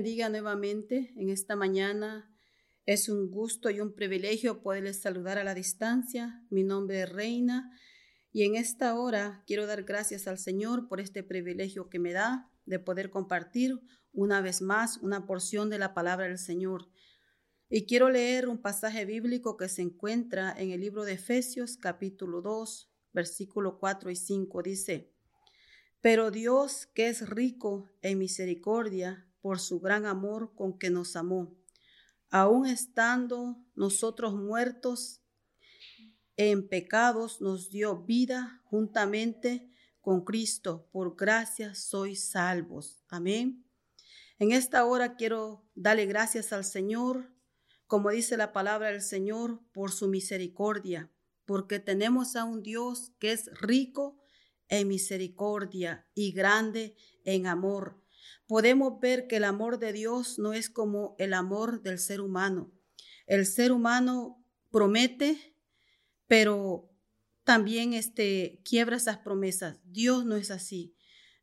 bendiga nuevamente en esta mañana. Es un gusto y un privilegio poderles saludar a la distancia. Mi nombre es Reina y en esta hora quiero dar gracias al Señor por este privilegio que me da de poder compartir una vez más una porción de la palabra del Señor. Y quiero leer un pasaje bíblico que se encuentra en el libro de Efesios capítulo 2, versículo 4 y 5. Dice, pero Dios, que es rico en misericordia, por su gran amor con que nos amó, aun estando nosotros muertos en pecados, nos dio vida juntamente con Cristo. Por gracia sois salvos. Amén. En esta hora quiero darle gracias al Señor, como dice la palabra del Señor, por su misericordia, porque tenemos a un Dios que es rico en misericordia y grande en amor. Podemos ver que el amor de Dios no es como el amor del ser humano. El ser humano promete, pero también este, quiebra esas promesas. Dios no es así.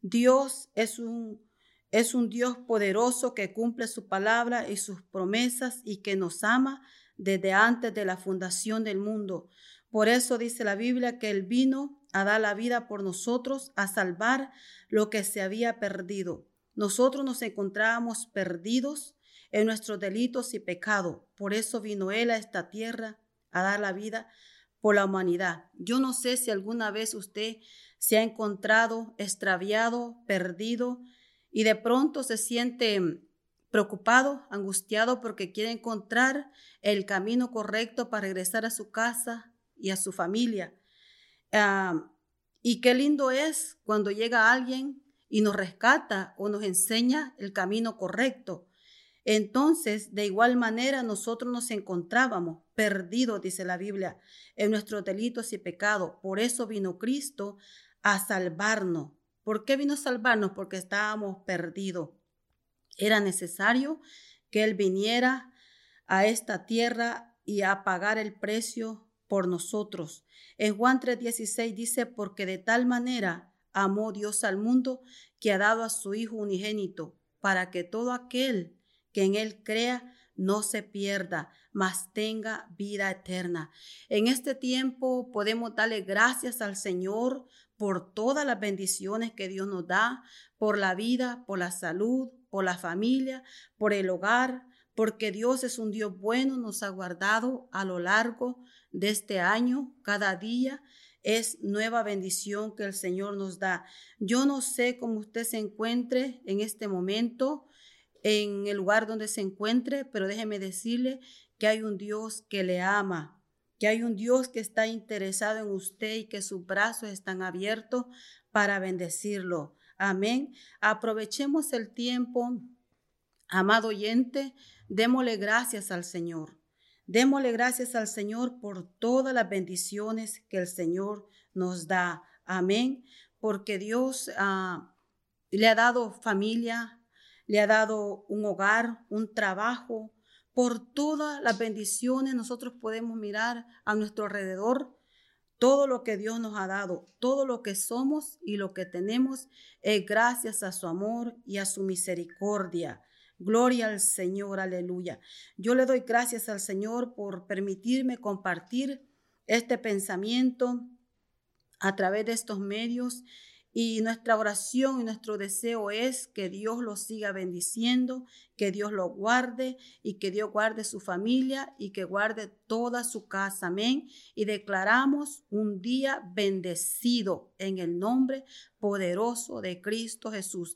Dios es un, es un Dios poderoso que cumple su palabra y sus promesas y que nos ama desde antes de la fundación del mundo. Por eso dice la Biblia que Él vino a dar la vida por nosotros, a salvar lo que se había perdido. Nosotros nos encontrábamos perdidos en nuestros delitos y pecados. Por eso vino Él a esta tierra a dar la vida por la humanidad. Yo no sé si alguna vez usted se ha encontrado extraviado, perdido y de pronto se siente preocupado, angustiado porque quiere encontrar el camino correcto para regresar a su casa, y a su familia. Ah, y qué lindo es cuando llega alguien y nos rescata o nos enseña el camino correcto. Entonces, de igual manera, nosotros nos encontrábamos perdidos, dice la Biblia, en nuestros delitos y pecados. Por eso vino Cristo a salvarnos. ¿Por qué vino a salvarnos? Porque estábamos perdidos. Era necesario que Él viniera a esta tierra y a pagar el precio por nosotros. En Juan 3:16 dice, porque de tal manera amó Dios al mundo que ha dado a su Hijo unigénito, para que todo aquel que en Él crea no se pierda, mas tenga vida eterna. En este tiempo podemos darle gracias al Señor por todas las bendiciones que Dios nos da, por la vida, por la salud, por la familia, por el hogar, porque Dios es un Dios bueno, nos ha guardado a lo largo de este año, cada día es nueva bendición que el Señor nos da. Yo no sé cómo usted se encuentre en este momento, en el lugar donde se encuentre, pero déjeme decirle que hay un Dios que le ama, que hay un Dios que está interesado en usted y que sus brazos están abiertos para bendecirlo. Amén. Aprovechemos el tiempo, amado oyente, démosle gracias al Señor. Démosle gracias al Señor por todas las bendiciones que el Señor nos da. Amén. Porque Dios ah, le ha dado familia, le ha dado un hogar, un trabajo. Por todas las bendiciones nosotros podemos mirar a nuestro alrededor todo lo que Dios nos ha dado, todo lo que somos y lo que tenemos es gracias a su amor y a su misericordia. Gloria al Señor, aleluya. Yo le doy gracias al Señor por permitirme compartir este pensamiento a través de estos medios y nuestra oración y nuestro deseo es que Dios lo siga bendiciendo, que Dios lo guarde y que Dios guarde su familia y que guarde toda su casa. Amén. Y declaramos un día bendecido en el nombre poderoso de Cristo Jesús.